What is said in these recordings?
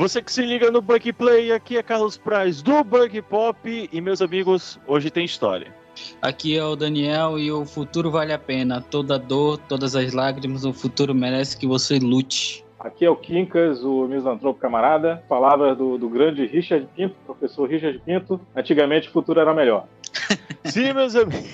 Você que se liga no Bug Play, aqui é Carlos Praz do Bug Pop e meus amigos, hoje tem história. Aqui é o Daniel e o futuro vale a pena. Toda dor, todas as lágrimas, o futuro merece que você lute. Aqui é o Quincas, o misantropo camarada. Palavras do, do grande Richard Pinto, professor Richard Pinto. Antigamente o futuro era melhor. Sim, meus amigos.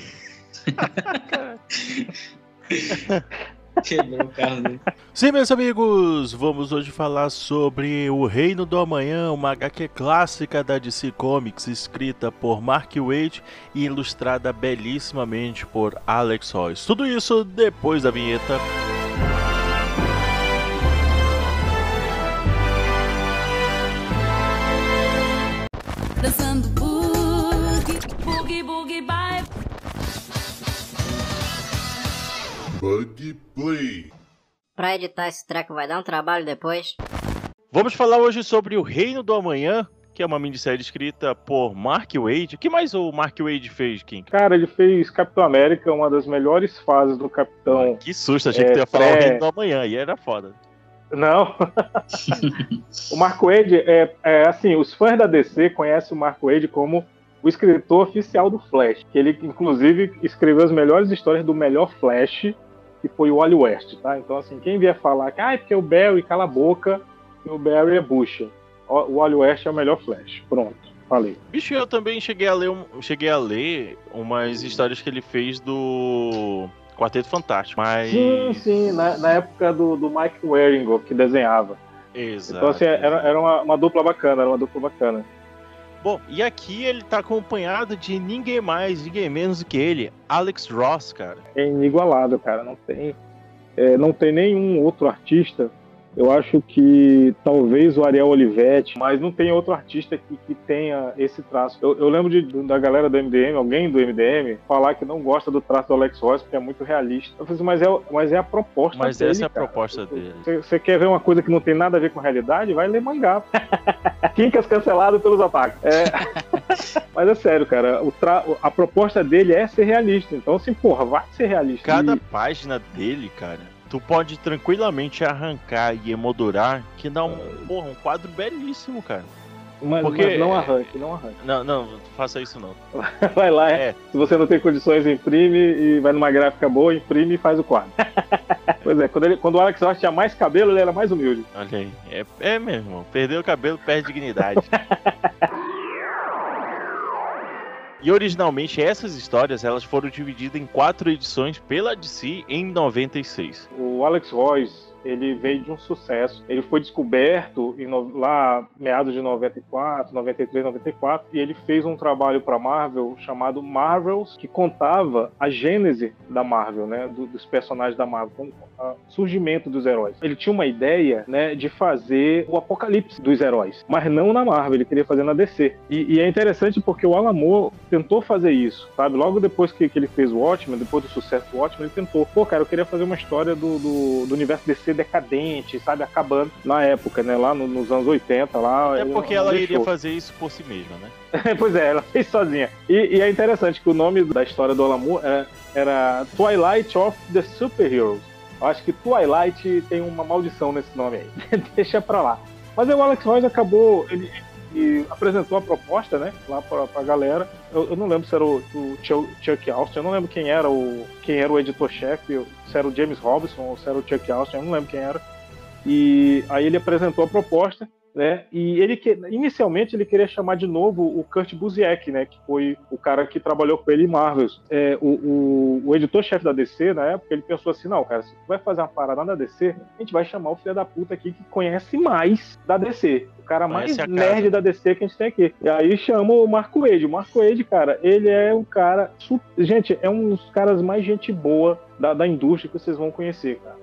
Quebrou o carro dele. Sim, meus amigos, vamos hoje falar sobre O Reino do Amanhã, uma HQ clássica da DC Comics, escrita por Mark Waid e ilustrada belíssimamente por Alex Royce. Tudo isso depois da vinheta. Dançando boogie, Bug Play. Pra editar esse treco vai dar um trabalho depois. Vamos falar hoje sobre O Reino do Amanhã, que é uma minissérie escrita por Mark Waid. O que mais o Mark Waid fez, Kim? Cara, ele fez Capitão América, uma das melhores fases do Capitão. Que susto, achei É, que tu ia falar O pré- Reino do Amanhã, e era foda. Não. o Marco Wade é, é assim, os fãs da DC conhecem o Marco Wade como o escritor oficial do Flash, que ele inclusive escreveu as melhores histórias do melhor Flash, que foi o Wally West, tá? Então assim, quem vier falar que ah, é porque o Barry cala a boca, e o Barry é bucha. O Wally West é o melhor Flash. Pronto, falei. Bicho, eu também cheguei a ler, um- cheguei a ler umas histórias que ele fez do Quarteto Fantástico, mas... Sim, sim, na, na época do, do Mike Waringo, que desenhava. Exato. Então assim, era, era uma, uma dupla bacana, era uma dupla bacana. Bom, e aqui ele tá acompanhado de ninguém mais, ninguém menos do que ele, Alex Ross, cara. é inigualável, cara. Não tem, é, não tem nenhum outro artista. Eu acho que talvez o Ariel Olivetti, mas não tem outro artista que, que tenha esse traço. Eu, eu lembro de, da galera do MDM, alguém do MDM, falar que não gosta do traço do Alex Ross porque é muito realista. Eu falei assim, mas é, mas é a proposta Mas dele, essa é a cara. proposta dele. Você- quer ver uma coisa que não tem nada a ver com realidade? Vai ler mangá. Quincas cancelado pelos ataques. É. Mas é sério, cara. O tra- A proposta dele é ser realista. Então, assim, porra, vai ser realista. Cada E- página dele, cara, tu pode tranquilamente arrancar e emoldurar, que dá um, porra, um quadro belíssimo, cara. Mas, Porque- mas não arranque, não arranque. Não, não, faça isso não. Vai lá, é. Se você não tem condições, imprime e vai numa gráfica boa, imprime e faz o quadro. pois é, quando, ele- quando o Alex Ross tinha mais cabelo, ele era mais humilde. Olha aí. É, é mesmo, perdeu o cabelo, perde dignidade. E originalmente essas histórias elas foram divididas em quatro edições pela DC em 96. O Alex Royce, ele veio de um sucesso. Ele foi descoberto em lá meados de 94, 93, 94, e ele fez um trabalho para Marvel chamado Marvels, que contava a gênese da Marvel, né, do- dos personagens da Marvel, ah, surgimento dos heróis. Ele tinha uma ideia, né, de fazer o apocalipse dos heróis, mas não na Marvel, ele queria fazer na DC. E, e é interessante porque o Alan Moore tentou fazer isso, sabe? Logo depois que, que ele fez o Watchmen, depois do sucesso do Watchmen, ele tentou, pô, cara, eu queria fazer uma história do, do, do universo DC decadente, sabe? Acabando na época, né? Lá no- nos anos 80, lá. É porque ela deixou. iria fazer isso por si mesma, né? pois é, ela fez sozinha. E, e é interessante que o nome da história do Moore era, era Twilight of the Superheroes. Eu acho que Twilight tem uma maldição nesse nome aí. Deixa pra lá. Mas o Alex Royce acabou. Ele, ele apresentou a proposta, né? Lá pra, pra galera. Eu, eu não lembro se era o, o Chuck Austin, eu não lembro quem era o, quem era o editor-chefe, se era o James Robinson ou se era o Chuck Austin, eu não lembro quem era. E aí ele apresentou a proposta né? E ele que, inicialmente ele queria chamar de novo o Kurt Busiek, né? Que foi o cara que trabalhou com ele em Marvels. É, o, o, o editor-chefe da DC na época ele pensou assim, não, cara, se tu vai fazer uma parada na DC, a gente vai chamar o filho da puta aqui que conhece mais da DC. O cara mais Conhece a nerd da DC que a gente tem aqui. E aí chama o Marco Wade. O Marco Wade, cara, ele é um cara. Gente, é um dos caras mais gente boa da, da indústria que vocês vão conhecer, cara.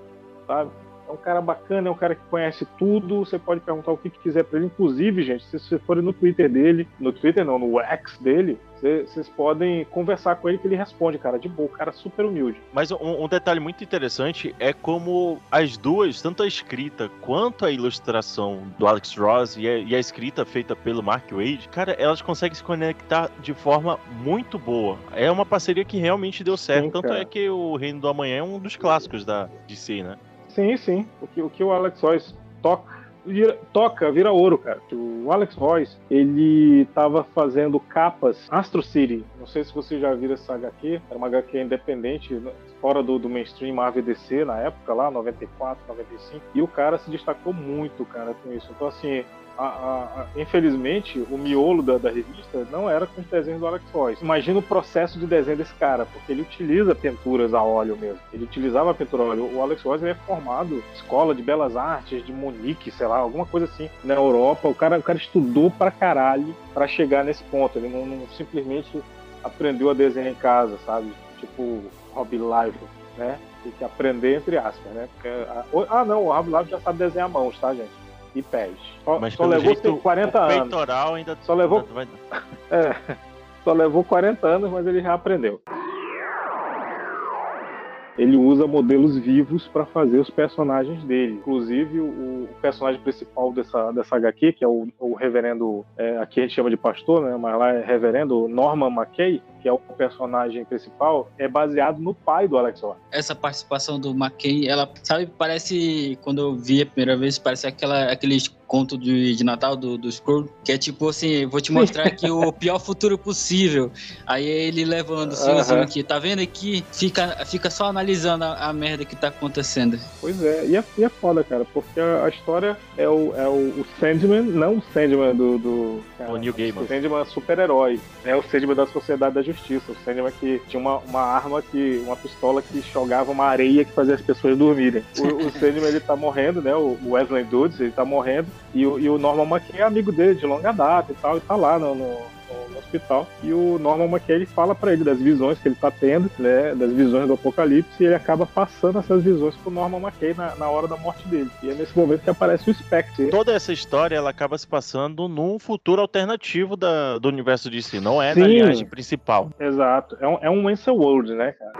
Sabe? É um cara bacana, é um cara que conhece tudo. Você pode perguntar o que quiser pra ele. Inclusive, gente, se vocês forem no Twitter dele, no Twitter não, no X dele, cê- vocês podem conversar com ele que ele responde, cara, de boa, cara é super humilde. Mas um, um detalhe muito interessante é como as duas, tanto a escrita quanto a ilustração do Alex Ross e a, e a escrita feita pelo Mark Wade, cara, elas conseguem se conectar de forma muito boa. É uma parceria que realmente deu certo. Sim, tanto é que o Reino do Amanhã é um dos clássicos da DC, né? Sim, sim. O que o, que o Alex Royce toca vira- toca, vira ouro, cara. O Alex Royce, ele tava fazendo capas Astro City. Não sei se você já viu essa HQ. Era uma HQ independente, né, fora do, do mainstream Marvel DC na época, lá, 94, 95. E o cara se destacou muito, cara, com isso. Então, assim, a- a- infelizmente, o miolo da, da revista não era com os desenhos do Alex Royce. Imagina o processo de desenho desse cara, porque ele utiliza pinturas a óleo mesmo. Ele utilizava a pintura a óleo. O Alex Royce é formado escola de belas artes de Munique, sei lá, alguma coisa assim, na Europa. O cara, o cara estudou pra caralho pra chegar nesse ponto. Ele não, não simplesmente aprendeu a desenhar em casa, sabe? Tipo Rob Live, né? Tem que aprender entre aspas, né? Porque, ah, não, o Rob Live já sabe desenhar mãos, tá, gente? E pés. Só, Mas só levou jeito, 40 o anos. peitoral ainda Só levou- É, só levou 40 anos, mas ele já aprendeu. Ele usa modelos vivos para fazer os personagens dele. Inclusive, o, personagem principal dessa, dessa HQ, que é o, o reverendo, é, aqui a gente chama de pastor, né? Mas lá é reverendo Norman McKay, que é o personagem principal, é baseado no pai do Alex Ross. Essa participação do McKay, ela, sabe, parece, quando eu vi a primeira vez, parece aquela, aqueles conto de, de Natal do, do Scroll, que é tipo assim, vou te mostrar aqui o pior futuro possível. Aí ele levando o senhorzinho Aham. aqui, tá vendo aqui? Fica, fica só analisando a, a merda que tá acontecendo. Pois é, e é, e é foda, cara, porque a, a história é o, é o, o Sandman, não o Sandman do. do cara, O Neil Gaiman. O Sandman super-herói. É o Sandman da Sociedade da Justiça. O Sandman que tinha uma, uma arma, que uma pistola que jogava uma areia que fazia as pessoas dormirem. O, o Sandman ele tá morrendo, né? O o Wesley Dodds, ele tá morrendo. E o, e o Norman McKay é amigo dele de longa data e tal, e tá lá no, no, no- hospital. E o Norman McKay ele fala pra ele das visões que ele tá tendo, né? Das visões do apocalipse, e ele acaba passando essas visões pro Norman McKay na, na hora da morte dele. E é nesse momento que aparece o Spectre. Toda essa história ela acaba se passando num futuro alternativo da, do universo de si, não é na Sim. linhagem principal. Exato. É um, é um World, né, cara?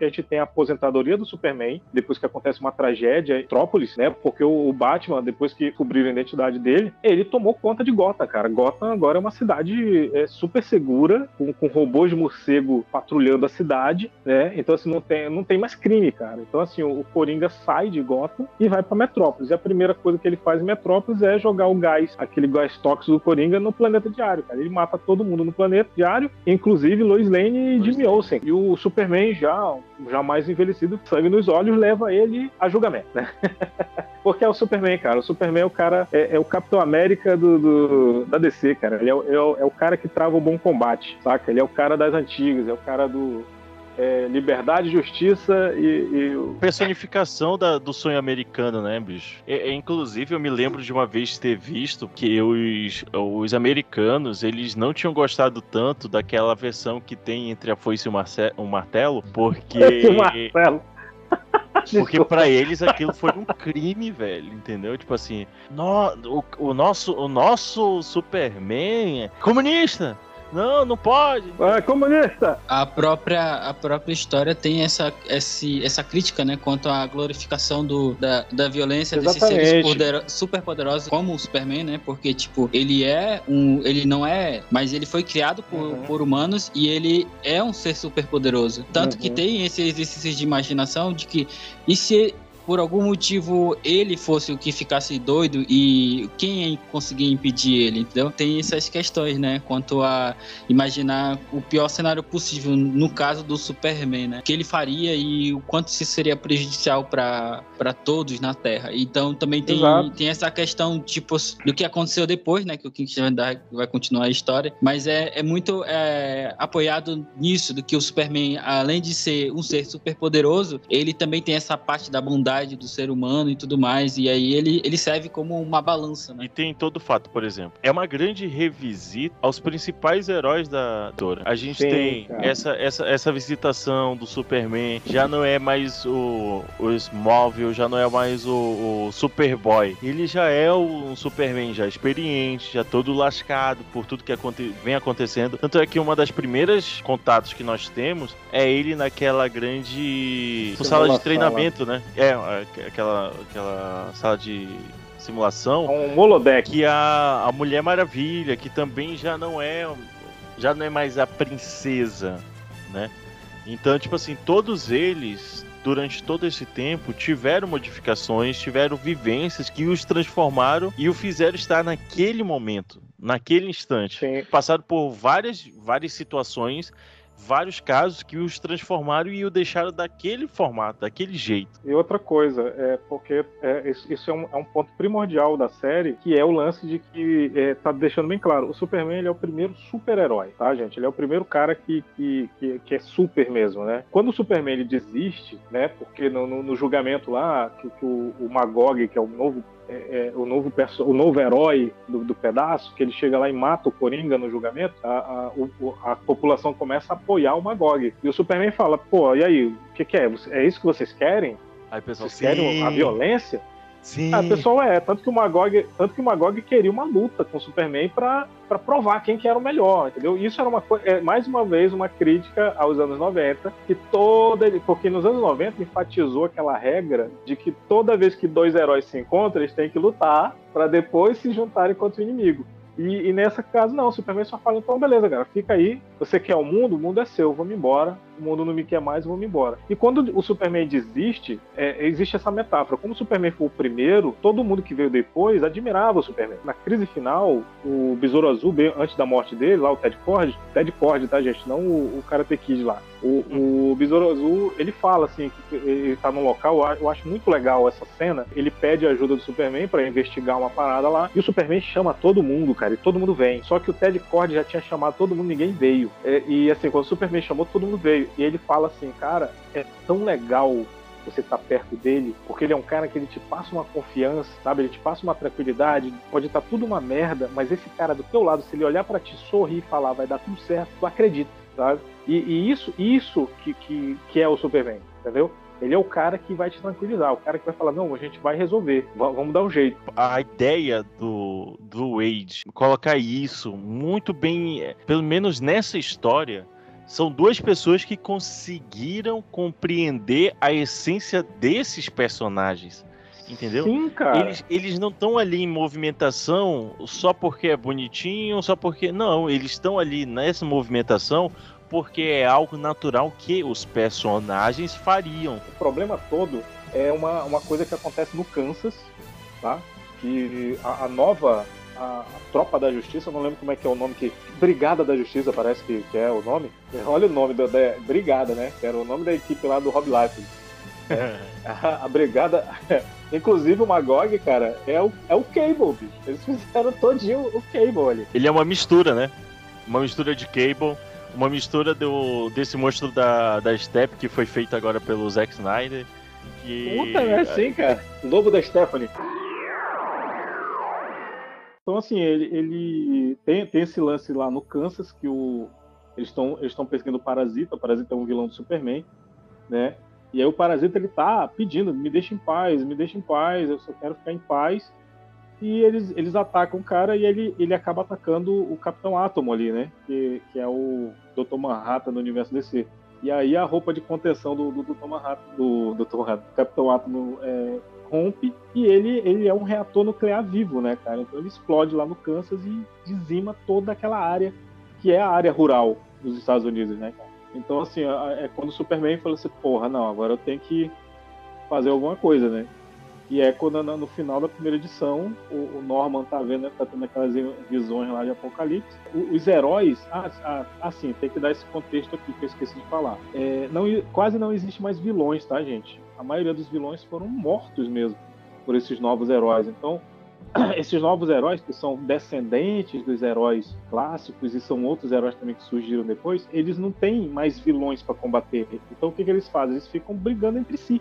Que a gente tem a aposentadoria do Superman, depois que acontece uma tragédia em Metrópolis, né? Porque o Batman, depois que descobriram a identidade dele, ele tomou conta de Gotham, cara. Gotham agora é uma cidade é, super segura, com, com robôs de morcego patrulhando a cidade, né? Então, assim, não tem, não tem mais crime, cara. Então, assim, o, o Coringa sai de Gotham e vai pra Metrópolis. E a primeira coisa que ele faz em Metrópolis é jogar o gás, aquele gás tóxico do Coringa, no planeta diário, cara. Ele mata todo mundo no planeta diário, inclusive Lois Lane e Jimmy. Olsen. E o Superman, já, já mais envelhecido, sangue nos olhos, leva ele a julgamento, né? Porque é o Superman, cara. O Superman é o cara, é, é o Capitão América do, do- da DC, cara. Ele é, é é o cara que trava o bom combate, saca? Ele é o cara das antigas, é o cara do é, liberdade, justiça e, e Personificação da- do sonho americano, né, bicho? É, é, inclusive, eu me lembro de uma vez ter visto que os, os americanos, eles não tinham gostado tanto daquela versão que tem entre a foice e o, marce- o martelo, porque... o Marcelo. Porque pra eles aquilo foi um crime, velho, entendeu? Tipo assim, no, o, o nosso, o nosso Superman é comunista! Não, não pode! Ah, comunista! A própria, a própria história tem essa, esse, essa crítica, né, quanto à glorificação do, da, da violência desses seres Exatamente. podero- super poderosos como o Superman, né? Porque, tipo, ele é um. Ele não é, mas ele foi criado por, Uhum. por humanos e ele é um ser super poderoso. Tanto que Uhum. tem esse exercício de imaginação de que. E se por algum motivo ele fosse o que ficasse doido e quem conseguia impedir ele, entendeu? Tem essas questões, né? Quanto a imaginar o pior cenário possível, no caso do Superman, né? O que ele faria e o quanto isso seria prejudicial para todos na Terra. Então também tem, Exato. tem essa questão, tipo, do que aconteceu depois, né? Que o King vai continuar a história. Mas é, é muito é, apoiado nisso, do que o Superman, além de ser um ser super poderoso, ele também tem essa parte da bondade do ser humano e tudo mais. E aí ele, ele serve como uma balança, né? E tem todo o fato, por exemplo. É uma grande revisita aos principais heróis da Dora. A gente Sim, tem cara. essa, essa, essa visitação do Superman. Já não é mais o, o Smallville, já não é mais o, o Superboy. Ele já é um Superman já experiente, já todo lascado por tudo que aconte- vem acontecendo. Tanto é que uma das primeiras contatos que nós temos é ele naquela grande sala de treinamento, né? É, aqu- aquela, aquela sala de simulação Um holodeck. que a, a Mulher Maravilha, que também já não é já não é mais a princesa, né? Então, tipo assim, todos eles durante todo esse tempo, tiveram modificações, tiveram vivências que os transformaram e o fizeram estar naquele momento, naquele instante. Sim. Passaram por várias, várias situações, vários casos que os transformaram e o deixaram daquele formato, daquele jeito. E outra coisa, é porque é, isso é um, é um ponto primordial da série, que é o lance de que é, tá deixando bem claro, o Superman ele é o primeiro super-herói, tá, gente? Ele é o primeiro cara que, que, que, que é super mesmo, né? Quando o Superman ele desiste, né? Porque no, no- no julgamento lá, que, que o, o Magog, que é o novo é, é, o, novo o novo herói do, do pedaço, que ele chega lá e mata o Coringa no julgamento, a, a, o- a população começa a apoiar o Magog. E o Superman fala, pô, e aí, o que, que é? É isso que vocês querem? Aí pessoal, Vocês querem a violência? Sim. Ah, o pessoal é, tanto que o Magog, tanto que o Magog queria uma luta com o Superman pra provar quem que era o melhor, entendeu? Isso era uma é, mais uma vez uma crítica aos anos 90, que toda, porque nos anos 90 enfatizou aquela regra de que toda vez que dois heróis se encontram, eles têm que lutar pra depois se juntarem contra o inimigo. E, e nessa caso não, o Superman só fala, então beleza, cara, fica aí, você quer o mundo, o mundo é seu, vamos embora, o mundo não me quer mais, vamos embora. E quando o Superman desiste, é, existe essa metáfora. Como o Superman foi o primeiro, todo mundo que veio depois admirava o Superman. Na crise final, o Besouro Azul, antes da morte dele, lá o Ted Cord, Ted Cord, tá, gente? Não o, o Karate Kid lá. O, o Besouro Azul, ele fala assim, que ele tá num local, eu acho- muito legal essa cena. Ele pede a ajuda do Superman pra investigar uma parada lá, e o Superman chama todo mundo, cara, e todo mundo vem. Só que o Ted Cord já tinha chamado todo mundo, ninguém veio. É, e assim, quando o Superman chamou, todo mundo veio. E ele fala assim, cara, é tão legal você estar perto dele, porque ele é um cara que ele te passa uma confiança, sabe? Ele te passa uma tranquilidade, pode estar tudo uma merda, mas esse cara do teu lado, se ele olhar pra ti, sorrir e falar, vai dar tudo certo, tu acredita, sabe? E, e isso, isso que, que, que é o Superman, entendeu? Ele é o cara que vai te tranquilizar, o cara que vai falar, não, a gente vai resolver, va- vamos dar um jeito. a ideia do, do Wade colocar isso muito bem, é, pelo menos nessa história, são duas pessoas que conseguiram compreender a essência desses personagens. Entendeu? Sim, cara. Eles, eles não estão ali em movimentação só porque é bonitinho, só porque. Não, eles estão ali nessa movimentação porque é algo natural que os personagens fariam. O problema todo é uma, uma coisa que acontece no Kansas, tá? Que a, a nova a, a Tropa da Justiça, eu não lembro como é que é o nome que Brigada da Justiça parece que, que é o nome. Olha o nome da, da Brigada, né? Que era o nome da equipe lá do Rob Liefeld. A, a Brigada, inclusive o Magog, cara, é o, é o Cable, bicho. Eles fizeram todinho o Cable ali. Ele é uma mistura, né? Uma mistura de Cable, uma mistura do, desse monstro da, da Step que foi feito agora pelo Zack Snyder. Que... Puta, é assim, cara. O novo da Stephanie. Então, assim, ele, ele tem, tem esse lance lá no Kansas que o, eles estão eles perseguindo o Parasita. O Parasita é um vilão do Superman, né? E aí o Parasita ele tá pedindo, me deixa em paz, me deixa em paz, eu só quero ficar em paz. E eles, eles atacam o cara e ele, ele acaba atacando o Capitão Átomo ali, né? Que, que é o Dr. Manhattan do universo DC. E aí a roupa de contenção do, do Dr. Manhattan, do, Dr. Manhattan, do Capitão Átomo é, rompe e ele, ele é um reator nuclear vivo, né, cara? Então ele explode lá no Kansas e dizima toda aquela área que é a área rural dos Estados Unidos, né, cara? Então, assim, é quando o Superman falou assim, porra, não, agora eu tenho que fazer alguma coisa, né? E é quando no final da primeira edição o, Norman tá vendo, tá tendo aquelas visões lá de Apocalipse. Os heróis, ah, ah, assim, tem que dar esse contexto aqui que eu esqueci de falar. É, não, quase não existe mais vilões, tá, gente? A maioria dos vilões foram mortos mesmo por esses novos heróis. Então, esses novos heróis, que são descendentes dos heróis clássicos e são outros heróis também que surgiram depois, eles não têm mais vilões para combater. Então, o que, que eles fazem? Eles ficam brigando entre si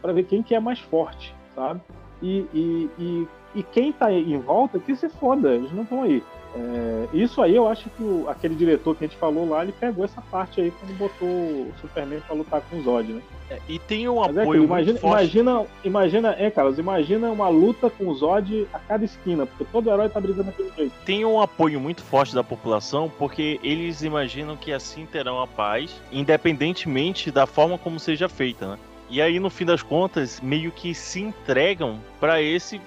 para ver quem que é mais forte, sabe? E, e, e, e quem tá em volta, que se foda, eles não estão aí. É, isso aí eu acho que o, aquele diretor que a gente falou lá, ele pegou essa parte aí quando botou o Superman pra lutar com o Zod, né? É, e tem um Mas é apoio aquilo, imagina, imagina, imagina, é, Carlos, imagina uma luta com o Zod a cada esquina, porque todo herói tá brigando daquele jeito. Tem um apoio muito forte da população, porque eles imaginam que assim terão a paz, independentemente da forma como seja feita, né? E aí, no fim das contas, meio que se entregam pra esse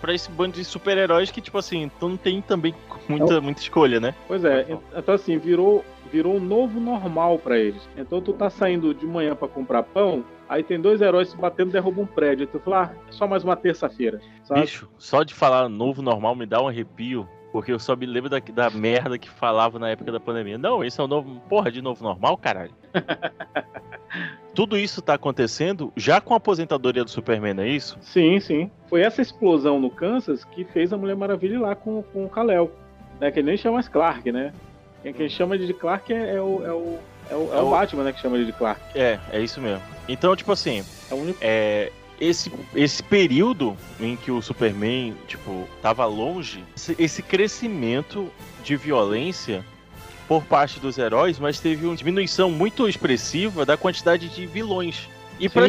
para esse bando de super-heróis que, tipo assim, então não tem também muita, muita escolha, né? Pois é, então assim, virou, virou um novo normal pra eles. Então tu tá saindo de manhã pra comprar pão, aí tem dois heróis se batendo e derrubam um prédio. Aí tu fala, ah, é só mais uma terça-feira. Bicho, só de falar novo normal me dá um arrepio. Porque eu só me lembro da, da merda que falava na época da pandemia. Não, esse é o novo. Porra, de novo normal, caralho. Tudo isso tá acontecendo já com a aposentadoria do Superman, é isso? Sim, sim. Foi essa explosão no Kansas que fez a Mulher Maravilha ir lá com, com o Kal-El. Né? Que ele nem chama mais Clark, né? Quem, quem chama ele de Clark é, é o, é, o, é, o, é o É o- Batman, né? Que chama ele de Clark. É, é isso mesmo. Então, tipo assim, É único. é, esse, esse período em que o Superman, tipo, tava longe, esse crescimento de violência por parte dos heróis, mas teve uma diminuição muito expressiva da quantidade de vilões. E para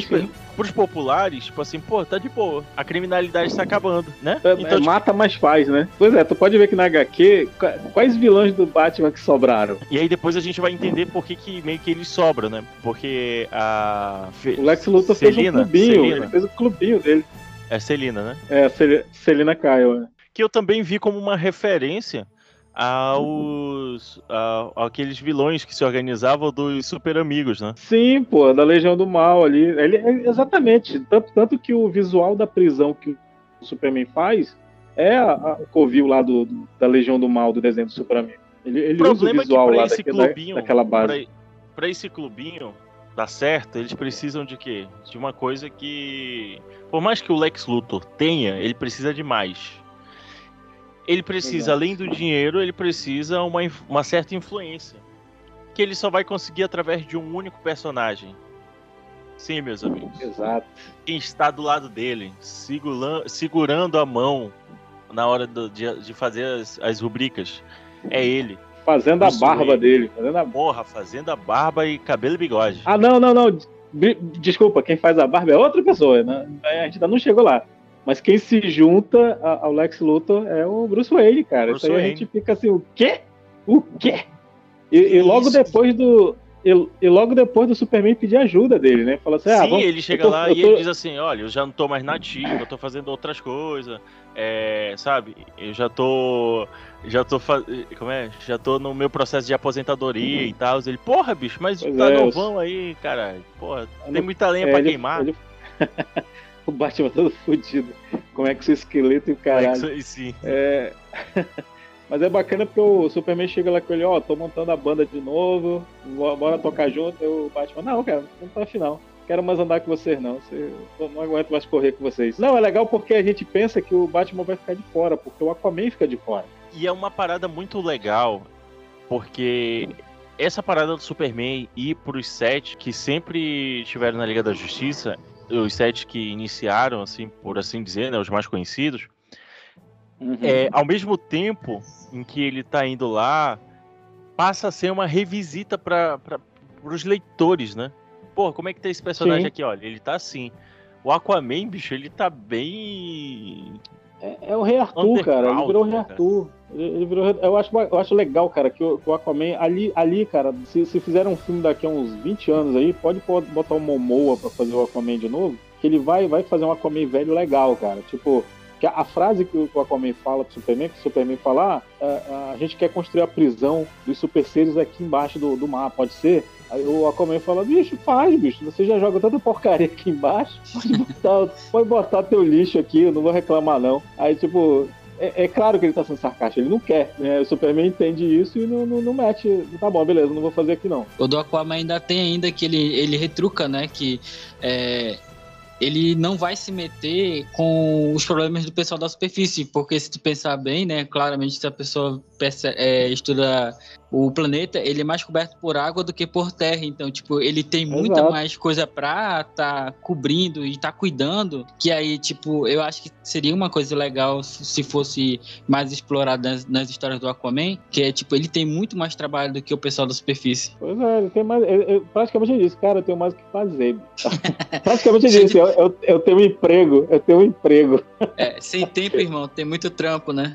os populares, tipo assim, pô, tá de boa. A criminalidade tá acabando, né? É, Então, é, tipo, mata, mas faz, né? Pois é, tu pode ver que na HQ, qua- quais vilões do Batman que sobraram? E aí depois a gente vai entender por que, que meio que ele sobra, né? Porque a. O Lex Luthor fez um Celina, clubinho, Celina. fez o clubinho dele. É Celina, né? É, Celina Kyle. né? que eu também vi como uma referência aos a- aqueles vilões que se organizavam dos super amigos, né? Sim, pô, da Legião do Mal ali. Ele, é- exatamente. Tanto, tanto que o visual da prisão que o Superman faz é a, a- o covil lá do, da Legião do Mal do desenho do Superman. Ele, usa o problema é visual pra lá esse daqui- da- clubinho, daquela base. Pra esse clubinho dar certo, eles precisam de quê? De uma coisa que, por mais que o Lex Luthor tenha, ele precisa de mais. Ele precisa, além do dinheiro, ele precisa uma, uma certa influência. Que ele só vai conseguir através de um único personagem. Sim, meus amigos. Exato. quem está do lado dele, segurando, segurando a mão na hora do- de, de fazer as, as rubricas, é ele. Fazendo a Isso barba aí. dele. Fazendo a... Porra, fazendo a barba e cabelo e bigode. Ah, não, não, não. Desculpa, quem faz a barba é outra pessoa. Né? A gente ainda não chegou lá. Mas quem se junta a- ao Lex Luthor é o Bruce Wayne, cara. Bruce Isso aí a Wayne. gente fica assim, o quê? O quê? E, e logo Isso. depois do. E, e logo depois do Superman pedir ajuda dele, né? Fala assim, ah, Sim, vamos- ele chega tô- lá eu e tô- ele diz assim, olha, eu já não tô mais nativo, eu tô fazendo outras coisas, é, sabe? Eu já tô, já tô, como é? Já tô no meu processo de aposentadoria e tal. Ele, porra, bicho, mas Pois tá é, novão aí, caralho. Porra, tem muita lenha é, pra ele- queimar. ele- o Batman todo fudido. Como é que seu esqueleto e o É caralho. isso- sim. É... Mas é bacana porque o Superman chega lá com ele, ó, tô montando a banda de novo, bo- bora tocar junto. E o Batman, não, cara, não tá final. Quero mais andar com vocês, não. Eu não aguento mais correr com vocês. Não, é legal porque a gente pensa que o Batman vai ficar de fora, porque o Aquaman fica de fora. E é uma parada muito legal, porque essa parada do Superman ir pros sete que sempre estiveram na Liga da Justiça, os sete que iniciaram, assim, por assim dizer, né, os mais conhecidos, é, ao mesmo tempo em que ele tá indo lá, passa a ser uma revisita para os leitores, né? Pô, como é que tá esse personagem Sim. aqui? Olha, ele tá assim. O Aquaman, bicho, ele tá bem. É, é o Rei Arthur, cara. Ele virou o Rei né, Arthur. Ele, ele virou, eu, acho, eu acho legal, cara, que o, que o Aquaman, ali, ali cara, se, se fizer um filme daqui a uns 20 anos aí, pode pô- botar o Momoa pra fazer o Aquaman de novo, que ele vai, vai fazer um Aquaman velho legal, cara. Tipo, que a, a frase que o, que o Aquaman fala pro Superman, que o Superman fala, ah, a, a gente quer construir a prisão dos super seres aqui embaixo do, do mar, pode ser? Aí o Aquaman fala, bicho, faz, bicho, você já joga tanta porcaria aqui embaixo, pode botar, pode botar teu lixo aqui, eu não vou reclamar não. Aí, tipo, é, é claro que ele tá sendo sarcástico, ele não quer. Né? O Superman entende isso e não, não, não mete. Tá bom, beleza, não vou fazer aqui não. O do Aquaman ainda tem ainda que ele, ele retruca, né? Que é, ele não vai se meter com os problemas do pessoal da superfície, porque se tu pensar bem, né? Claramente, se a pessoa perce- é, estuda o planeta, ele é mais coberto por água do que por terra. Então, tipo, ele tem muita Exato. mais coisa pra tá cobrindo e tá cuidando. Que aí, tipo, eu acho que seria uma coisa legal se se fosse mais explorado nas, nas histórias do Aquaman, que é tipo, ele tem muito mais trabalho do que o pessoal da superfície. Pois é, ele tem mais. ele- ele- praticamente ele disse, cara, eu tenho mais o que fazer. praticamente ele disse, eu, eu, eu tenho um emprego, eu tenho um emprego. É, sem tempo, irmão, tem muito trampo, né?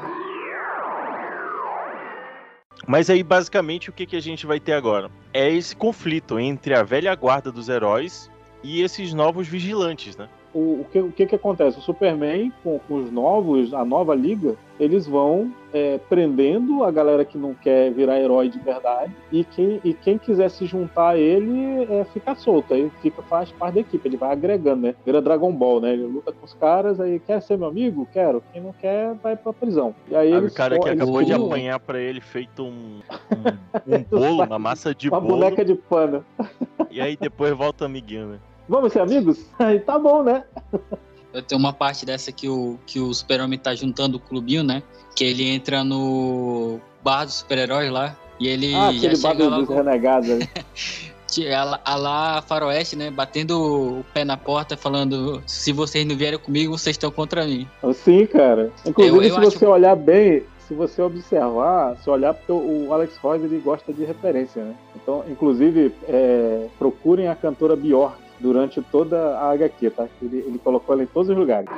Mas aí, basicamente, o que, que a gente vai ter agora? É esse conflito entre a velha guarda dos heróis e esses novos vigilantes, né? O, o, que, o que que acontece? O Superman, com, com os novos, a nova liga, eles vão é, prendendo a galera que não quer virar herói de verdade e quem, e quem quiser se juntar a ele é, fica solto, aí fica, faz parte da equipe, ele vai agregando, né? Vira Dragon Ball, né? Ele luta com os caras, aí quer ser meu amigo? Quero. Quem não quer, vai pra prisão. E aí Ah, o cara que acabou de apanhar pra ele feito um, um, um bolo, uma massa de Uma bolo, boneca de pano. e aí depois volta amiguinho, né? Vamos ser amigos? Aí tá bom, né? Tem uma parte dessa que o, que o super-homem tá juntando o clubinho, né? Que ele entra no bar dos super-heróis lá. E ele ah, já aquele bagulho dos logo, renegados. a, lá- a lá faroeste, né? Batendo o pé na porta, falando: se vocês não vierem comigo, vocês estão contra mim. Sim, cara. Inclusive, Eu- eu se acho- você olhar bem, se você observar, se olhar, porque o o Alex Royce ele gosta de referência, né? Então, inclusive, é, procurem a cantora Bjork durante toda a HQ, tá? Ele, ele colocou ela em todos os lugares.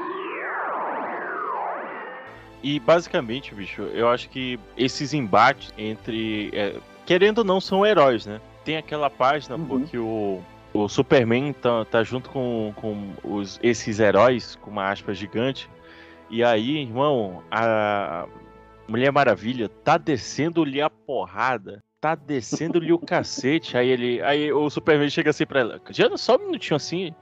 E basicamente, bicho, eu acho que esses embates entre. é, querendo ou não, são heróis, né? Tem aquela página, Uhum. pô, que o, o Superman tá, tá junto com, com os, esses heróis, com uma aspa gigante. E aí, irmão, a Mulher Maravilha tá descendo-lhe a porrada. Tá descendo-lhe o cacete. Aí ele. Aí o Superman chega assim pra ela. Já só um minutinho assim.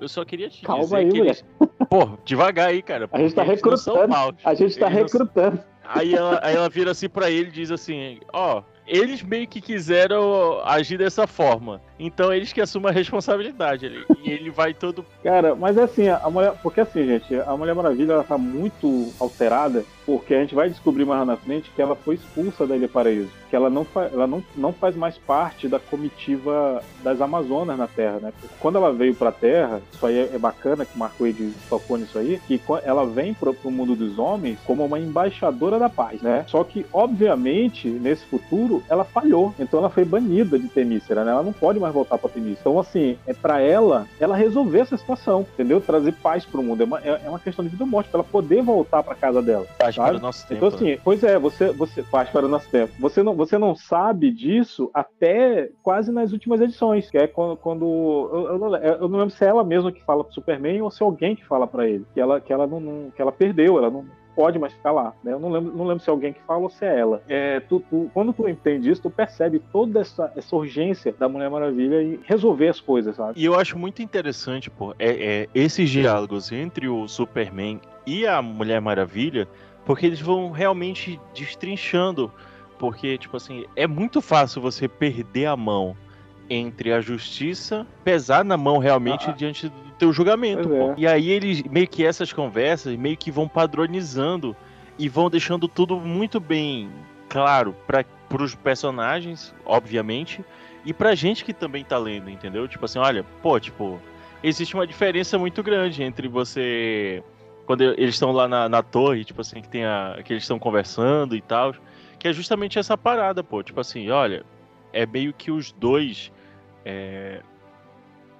Eu só queria te Calma dizer aí, que eles. Pô, devagar aí, cara. A gente tá recrutando. maus. A gente tá Eles não recrutando. Aí ela, aí ela vira assim pra ele e diz assim: Ó, eles meio que quiseram agir dessa forma. Então eles que assumem a responsabilidade. Ele, e ele vai todo. Cara, mas é assim, a mulher. Porque assim, gente, a Mulher Maravilha ela tá muito alterada, porque a gente vai descobrir mais na frente que ela foi expulsa da Ilha Paraíso. Que ela não, fa... ela não, não faz mais parte da comitiva das Amazonas na Terra, né? Porque quando ela veio pra Terra, isso aí é é bacana que o Marco Wade tocou nisso aí, que ela vem pro, pro mundo dos homens como uma embaixadora da paz, né? Só que, obviamente, nesse futuro, ela falhou. Então ela foi banida de Temícera, né? Ela não pode mais voltar pra Temícera. Então, assim, é pra ela, ela resolver essa situação, entendeu? Trazer paz pro mundo. É uma, é é uma questão de vida ou morte, pra ela poder voltar pra casa dela. Faz Sabe? para o nosso tempo. Então, né? assim, pois é, você, você faz para o nosso tempo. Você não, você não sabe disso até quase nas últimas edições, que é quando. quando eu, eu não, eu não lembro se é ela mesma que fala pro Superman ou se é alguém que fala pra ele. Que ela, que ela, não, não- que ela perdeu, ela não pode mais ficar lá. Né? Eu não lembro, não lembro se é alguém que fala ou se é ela. É, tu, tu- quando tu entende isso, tu percebe toda essa, essa urgência da Mulher Maravilha em resolver as coisas, sabe? E eu acho muito interessante, pô, é, é esses diálogos entre o Superman e a Mulher Maravilha, porque eles vão realmente destrinchando. Porque, tipo assim, é muito fácil você perder a mão entre a justiça, pesar na mão realmente Ah. diante do teu julgamento, é. E aí eles, meio que essas conversas, meio que vão padronizando e vão deixando tudo muito bem claro para os personagens, obviamente, e pra gente que também tá lendo, entendeu? Tipo assim, olha, pô, tipo, existe uma diferença muito grande entre você. Quando eles estão lá na, na torre, tipo assim, que tem a. que eles estão conversando e tal. Que é justamente essa parada, pô. Tipo assim, olha, é meio que os dois é,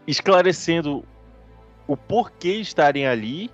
esclarecendo o porquê estarem ali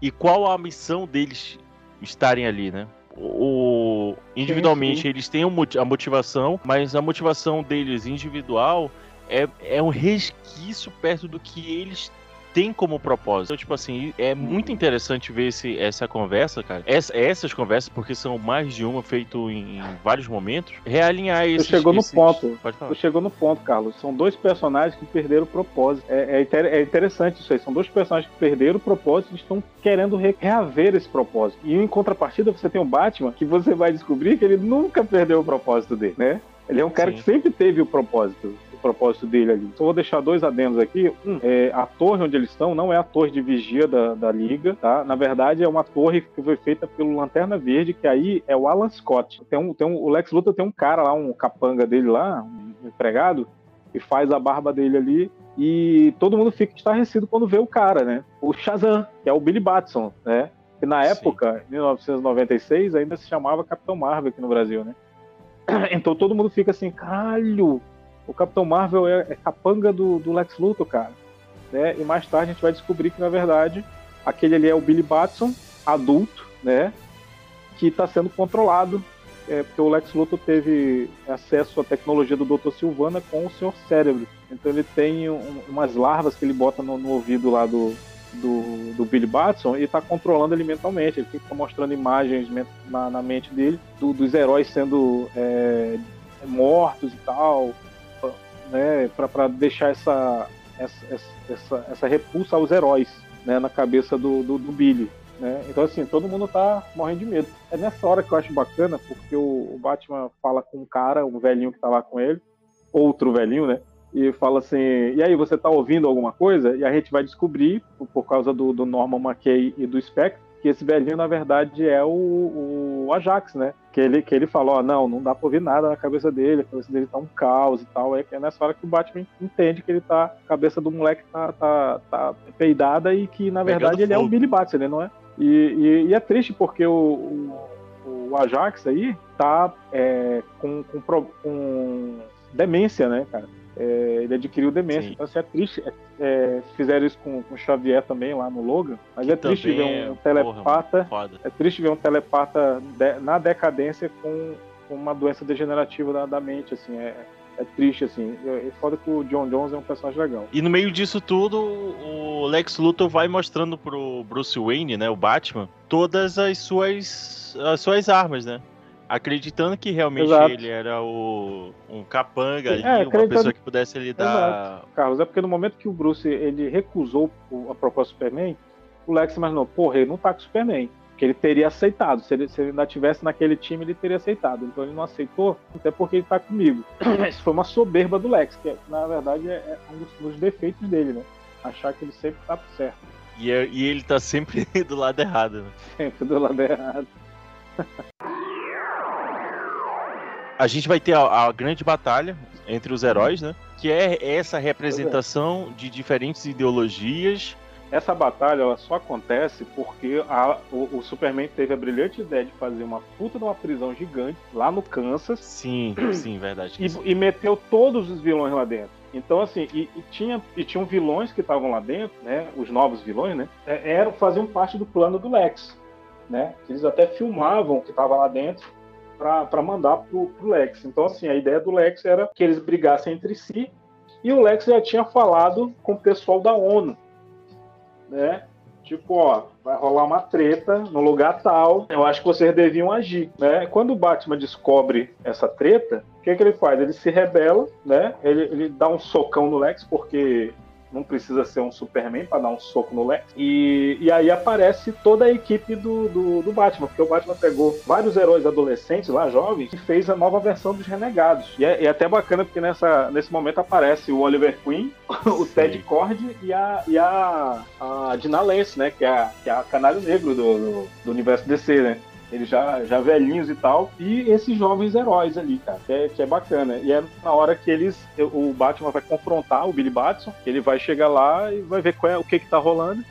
e qual a missão deles estarem ali, né? O, individualmente sim. eles têm a motivação, mas a motivação deles individual é, é um resquício perto do que eles têm como propósito. Então, tipo assim, é muito interessante ver esse, essa conversa, cara. Essa- essas conversas, porque são mais de uma, feito em, em vários momentos, realinhar esses... chegou no esses- ponto. Pode falar. Chegou no ponto, Carlos. São dois personagens que perderam o propósito. É, é é interessante isso aí. São dois personagens que perderam o propósito e estão querendo re- reaver esse propósito. E em contrapartida, você tem o Batman, que você vai descobrir que ele nunca perdeu o propósito dele, né? Ele é um cara Sim. que sempre teve o propósito. Propósito dele ali. Só vou deixar dois adendos aqui. Um, é, a torre onde eles estão não é a torre de vigia da, da Liga, tá? Na verdade, é uma torre que foi feita pelo Lanterna Verde, que aí é o Alan Scott. Tem um, tem um, o Lex Luthor tem um cara lá, um capanga dele lá, um empregado, que faz a barba dele ali. E todo mundo fica estarrecido quando vê o cara, né? O Shazam, que é o Billy Batson, né? Que na Sim. época, em 1996, ainda se chamava Capitão Marvel aqui no Brasil, né? Então todo mundo fica assim, caralho, o Capitão Marvel é, é capanga do, do Lex Luthor, cara. Né? E mais tarde a gente vai descobrir que, na verdade, aquele ali é o Billy Batson, adulto, né? Que está sendo controlado, é, porque o Lex Luthor teve acesso à tecnologia do Dr. Silvana com o seu cérebro. Então ele tem um- umas larvas que ele bota no, no ouvido lá do, do, do Billy Batson e tá controlando ele mentalmente. Ele fica mostrando imagens na, na mente dele do- dos heróis sendo é, mortos e tal, né, para deixar essa, essa, essa, essa, repulsa aos heróis né, na cabeça do, do, do Billy. Né? Então, assim, todo mundo tá morrendo de medo. É nessa hora que eu acho bacana, porque o, o Batman fala com um cara, um velhinho que tá lá com ele, outro velhinho, né? E fala assim: e aí, você tá ouvindo alguma coisa? E a gente vai descobrir, por, por causa do, do Norman McKay e do Spectre, que esse velhinho, na verdade, é o, o Ajax, né? Que ele, que ele falou: ó, não, não dá pra ouvir nada na cabeça dele, a cabeça dele tá um caos e tal. É, é nessa hora que o Batman entende que ele tá, a cabeça do moleque tá, tá, tá peidada e que, na Pegando verdade, ele é o fogo. Billy Batson, ele não é? E, e- e é triste porque o, o, o Ajax aí tá é, com, com, com demência, né, cara? É, ele adquiriu demência. Sim. Então, assim, é triste. É, é, fizeram isso com, com o Xavier também lá no Logan. Mas é triste Também ver um é, telepata. porra, é triste ver um telepata de- na decadência com, com uma doença degenerativa da, da mente, assim. É, é triste, assim. É, é foda que o John Jones é um personagem legal. E no meio disso tudo, o Lex Luthor vai mostrando pro Bruce Wayne, né, o Batman, todas as suas as suas armas, né? Acreditando que realmente Exato. ele era o um capanga ali, É, uma pessoa que pudesse lhe dar Carlos, é porque no momento que o Bruce ele recusou a proposta do Superman, o Lex imaginou, porra, ele não tá com o Superman. Que ele teria aceitado. Se ele, se ele ainda tivesse naquele time, ele teria aceitado. Então ele não aceitou, até porque ele tá comigo. Isso foi uma soberba do Lex, que na verdade é é um dos, dos defeitos dele, né? Achar que ele sempre tá certo, e, é- e ele tá sempre do lado errado. Né? sempre do lado errado. A gente vai ter a, a grande batalha entre os heróis, né? Que é essa representação de diferentes ideologias. Essa batalha ela só acontece porque a- o, o Superman teve a brilhante ideia de fazer uma puta de uma prisão gigante lá no Kansas Sim, sim, verdade. e, e meteu todos os vilões lá dentro. Então, assim, e, e tinha, e tinham vilões que estavam lá dentro, né? Os novos vilões, né? é, Eram, faziam parte do plano do Lex, né? Eles até filmavam o que estava lá dentro para mandar pro, pro Lex. Então, assim, a ideia do Lex era que eles brigassem entre si e o Lex já tinha falado com o pessoal da ONU, né? Tipo, ó, vai rolar uma treta no lugar tal. Eu acho que vocês deviam agir, né? Quando o Batman descobre essa treta, o que, que ele faz? Ele se rebela, né? Ele, ele dá um socão no Lex, porque não precisa ser um Superman para dar um soco no Lex. E, e aí aparece toda a equipe do, do, do Batman, porque o Batman pegou vários heróis adolescentes lá, jovens, e fez a nova versão dos Renegados. E é, é até bacana porque nessa, nesse momento aparece o Oliver Queen, o Ted Cord e a, e a, a Dina Lance, né? Que é a, que é a canário negro do, do, do universo DC, né? Eles já, já velhinhos e tal. E esses jovens heróis ali, cara, que é, que é bacana. E é na hora que eles. O Batman vai confrontar o Billy Batson. Ele vai chegar lá e vai ver é, o que, que tá rolando.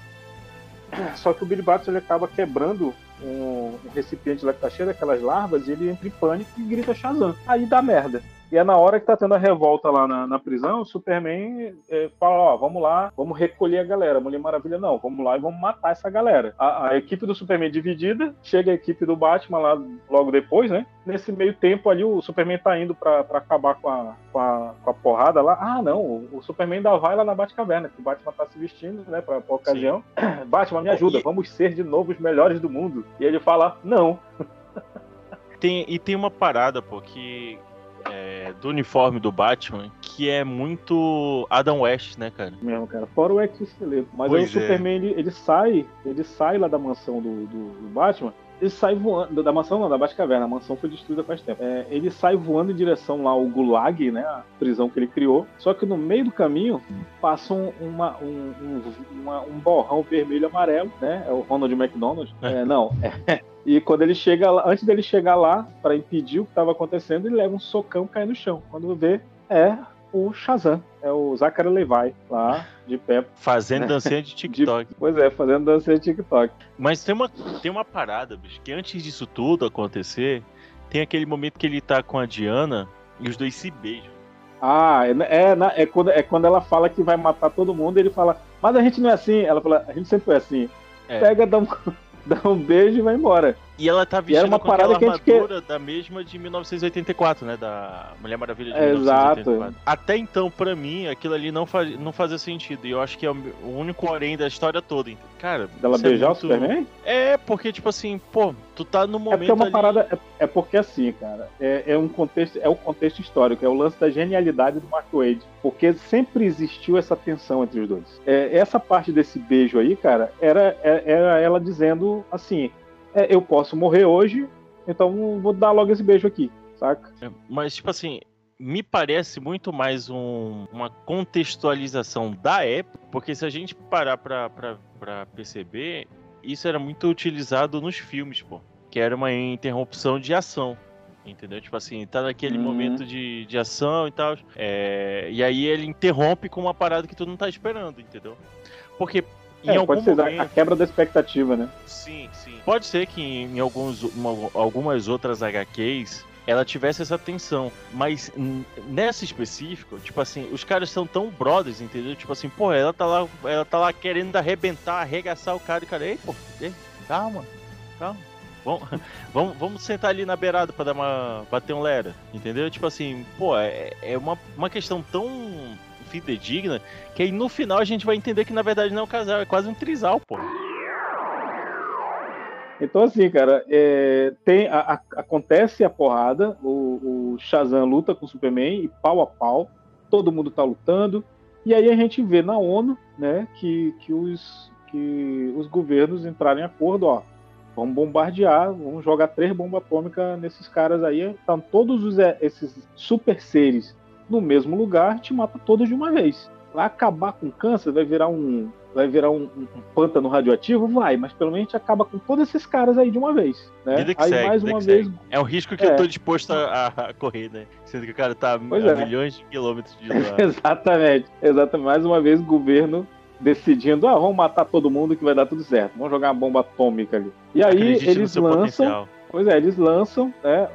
Só que o Billy Batson ele acaba quebrando um, um recipiente lá que tá cheio daquelas larvas e ele entra em pânico e grita Shazam. Aí dá merda. E é na hora que tá tendo a revolta lá na, na prisão, o Superman é, fala, ó, vamos lá, vamos recolher a galera. Mulher Maravilha, não, vamos lá e vamos matar essa galera. A, a equipe do Superman dividida, chega a equipe do Batman lá logo depois, né? Nesse meio tempo ali, o Superman tá indo pra, pra acabar com a, com, a, com a porrada lá. Ah, não, o, Superman ainda vai lá na Batcaverna, que o Batman tá se vestindo, né, pra, pra ocasião. Batman, me ajuda, vamos ser de novo os melhores do mundo. E ele fala, não. Tem, e tem uma parada, pô, que. É, do uniforme do Batman, que é muito Adam West, né, cara? mesmo, cara. Fora o exoesqueleto. Mas aí o é. Superman, ele, ele sai, ele sai lá da mansão do, do, do Batman, ele sai voando, da mansão não, da Batcaverna, a mansão foi destruída faz tempo. É, ele sai voando em direção lá ao Gulag, né, a prisão que ele criou, só que no meio do caminho passa um, uma, um, um, uma- um borrão vermelho amarelo, né, é o Ronald McDonald. É, não, é, e quando ele chega lá, antes dele chegar lá, para impedir o que estava acontecendo, ele leva um socão e cai no chão. Quando vê, é o Shazam, é o Zachary Levi, lá de pé. Fazendo dancinha de TikTok. Pois é, fazendo dança de TikTok. Mas tem uma, tem uma parada, bicho, que antes disso tudo acontecer, tem aquele momento que ele tá com a Diana e os dois se beijam. Ah, é, é, na- é quando, é quando ela fala que vai matar todo mundo, ele fala, mas a gente não é assim. Ela fala, a gente sempre foi assim. É. Pega, dá um, dá um beijo e vai embora. E ela tá era uma com aquela parada que a armadura da mesma de 1984, né? Da Mulher Maravilha de É, 1984. Até então, pra mim, aquilo ali não, faz, não fazia sentido. E eu acho que é o único orém da história toda. então. Cara, Dela é beijar muito- o Superman? É, porque, tipo assim, pô, tu tá no É momento porque é uma ali- parada. É, é porque assim, cara, é, é um contexto, é o contexto histórico, é o lance da genialidade do Mark Wade. Porque sempre existiu essa tensão entre os dois. É, essa parte desse beijo aí, cara, era, é- era ela dizendo assim: é, eu posso morrer hoje, então vou dar logo esse beijo aqui, saca? É, Mas, tipo assim, me parece muito mais um- uma contextualização da época, porque se a gente parar pra, pra, pra perceber, isso era muito utilizado nos filmes, pô. Que era uma interrupção de ação. Entendeu? Tipo assim, tá naquele Uhum. momento de, de ação e tal. é, e aí ele interrompe com uma parada que tu não tá esperando, entendeu? Porque É, algum pode ser a- momento. a quebra da expectativa, né? Sim, sim. Pode ser que em, alguns, uma- algumas outras HQs ela tivesse essa tensão, mas nessa específico, tipo assim, os caras são tão brothers, entendeu? Tipo assim, pô, ela tá lá, ela tá lá querendo arrebentar, arregaçar o cara e o cara, ei, pô, ei, calma, calma. Vamos, vamos, vamos sentar ali na beirada pra dar uma, bater um lera, entendeu? Tipo assim, pô, é, é uma, uma questão tão fidedigna que aí no final a gente vai entender que na verdade não é um casal, é quase um trisal, pô. Então, assim, cara, é, tem, a- a- acontece a porrada, o, o Shazam luta com o Superman e pau a pau, todo mundo tá lutando, e aí a gente vê na ONU, né, que, que, os, que os governos entraram em acordo, ó, vamos bombardear, vamos jogar três bombas atômicas nesses caras aí, estão todos os, é, esses super seres no mesmo lugar, te mata todos de uma vez. Vai acabar com o câncer, vai virar um, vai virar um, um- pântano radioativo? Vai, mas pelo menos a gente acaba com todos esses caras aí de uma vez. Né? Vida que aí segue, mais vida uma que vez. segue. É um risco que É. eu tô disposto a, a correr, né? Sendo que o cara tá a Pois é. milhões de quilômetros de lá. exatamente, exatamente. Mais uma vez o governo decidindo, ah, vamos matar todo mundo que vai dar tudo certo. Vamos jogar uma bomba atômica ali. E aí Acredite no eles seu lançam. potencial. Pois é, eles lançam, né?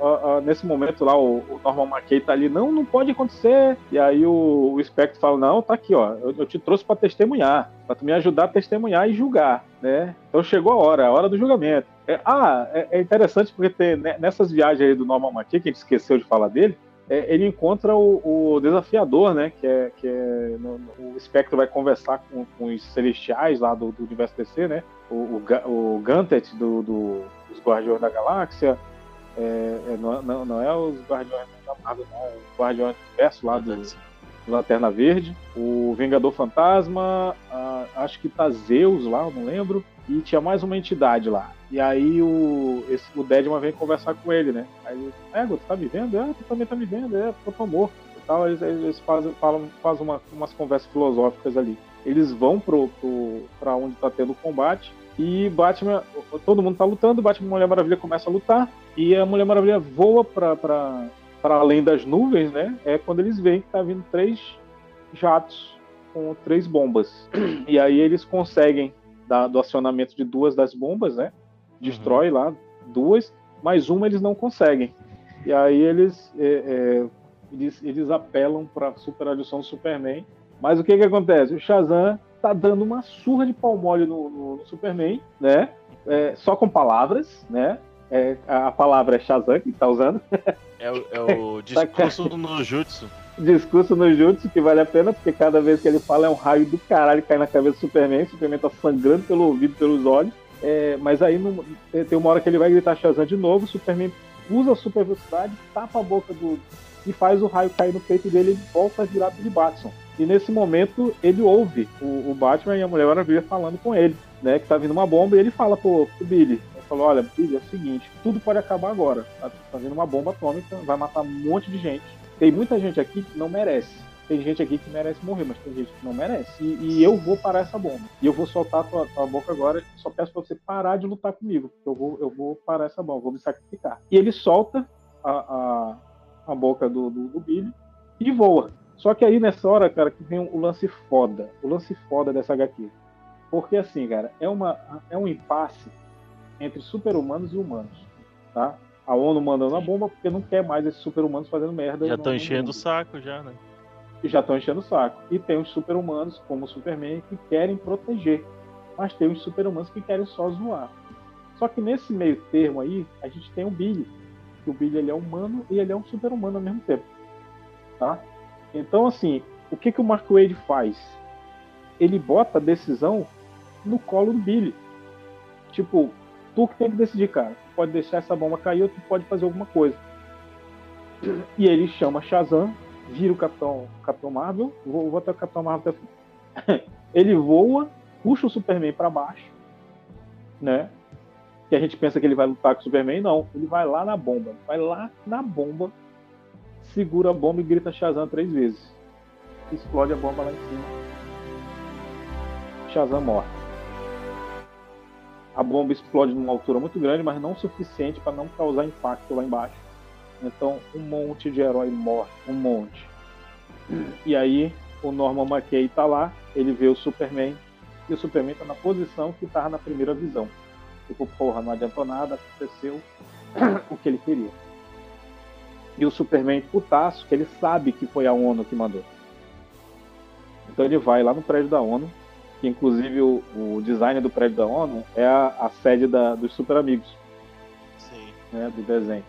nesse momento lá, o, o Norman McKay tá ali, não, não pode acontecer. E aí o, o Spectre fala, não, tá aqui, ó, eu, eu te trouxe pra testemunhar, pra tu me ajudar a testemunhar e julgar, né? Então chegou a hora, a hora do julgamento. É, ah, é, é interessante porque tem, né, nessas viagens aí do Norman McKay, que a gente esqueceu de falar dele, é, ele encontra o, o desafiador, né? Que é, que é no- no- o Spectre vai conversar com, com os celestiais lá do, do universo DC, né? O, o, o Gantet do, do- dos Guardiões da Galáxia. É, é, não, não, não é os Guardiões da Marvel, não, é os Guardiões do Universo lá do, Lanterna Verde. O Vingador Fantasma, ah, acho que tá Zeus lá, eu não lembro. E tinha mais uma entidade lá. E aí o, esse, o Deadman vem conversar com ele, né? Aí ele, é, tu tá me vendo? É, tu também tá me vendo, é, eu tô morto. E tal, eles, eles fazem, falam, fazem uma, umas conversas filosóficas ali. Eles vão pro, pro, pra onde tá tendo o combate. E Batman, todo mundo tá lutando, Batman e Mulher Maravilha começa a lutar. E a Mulher Maravilha voa pra, pra, pra além das nuvens, né? É quando eles veem que tá vindo três jatos com três bombas. E aí eles conseguem, dar, do acionamento de duas das bombas, né? Destrói lá duas, mas uma eles não conseguem. E aí eles, é, é, eles, eles apelam para a super adição do Superman. Mas o que que acontece? O Shazam tá dando uma surra de pau mole no, no- no Superman, né? É, só com palavras, né? É, a palavra é Shazam que tá usando. É, o- é o discurso no Jutsu. discurso no Jutsu que vale a pena, porque cada vez que ele fala é um raio do caralho que cai na cabeça do Superman, o Superman tá sangrando pelo ouvido, pelos olhos. É, mas aí não- tem uma hora que ele vai gritar Shazam de novo, o Superman usa a super velocidade, tapa a boca do. e faz o raio cair no peito dele e volta a virar de Batson. E nesse momento ele ouve o, o Batman e a Mulher Maravilha falando com ele, né? Que tá vindo uma bomba e ele fala pro, pro Billy. Ele falou, olha, Billy, é o seguinte, tudo pode acabar agora. Tá, tá vindo uma bomba atômica, vai matar um monte de gente. Tem muita gente aqui que não merece. Tem gente aqui que merece morrer, mas tem gente que não merece. E, e eu vou parar essa bomba. E eu vou soltar a tua, tua boca agora. Só peço pra você parar de lutar comigo. porque Eu vou, eu vou parar essa bomba, vou me sacrificar. E ele solta a, a, a boca do, do, do Billy e voa. Só que aí nessa hora, cara, que vem o lance foda. O lance foda dessa HQ. Porque assim, cara, é, uma, é um impasse entre super-humanos e humanos. Tá? A ONU mandando a bomba porque não quer mais esses super-humanos fazendo merda. Já estão enchendo o saco já, né? já estão enchendo o saco. E tem os super-humanos, como o Superman, que querem proteger. Mas tem os super-humanos que querem só zoar. Só que nesse meio termo aí, a gente tem o Billy. O Billy ele é humano e ele é um super-humano ao mesmo tempo. Tá? Então, assim, o que, que o Mark Wade faz? Ele bota a decisão no colo do Billy. Tipo, tu que tem que decidir, cara. Tu pode deixar essa bomba cair ou tu pode fazer alguma coisa. E ele chama Shazam, vira o Capitão, Capitão Marvel. Vou, vou até o Capitão Marvel até. Ele voa, puxa o Superman para baixo, né? Que a gente pensa que ele vai lutar com o Superman, não. Ele vai lá na bomba, vai lá na bomba, segura a bomba e grita Shazam três vezes. Explode a bomba lá em cima. Shazam morre. A bomba explode numa altura muito grande, mas não suficiente para não causar impacto lá embaixo. Então, um monte de herói morre, um monte. E aí, o Norman McKay tá lá, ele vê o Superman, e o Superman tá na posição que tava na primeira visão. Tipo, porra, não adiantou nada, aconteceu o que ele queria. E o Superman putaço, que ele sabe que foi a ONU que mandou. Então ele vai lá no prédio da ONU, que inclusive o, o design do prédio da ONU é a, a sede da, dos Super Amigos, Sim. né, do desenho.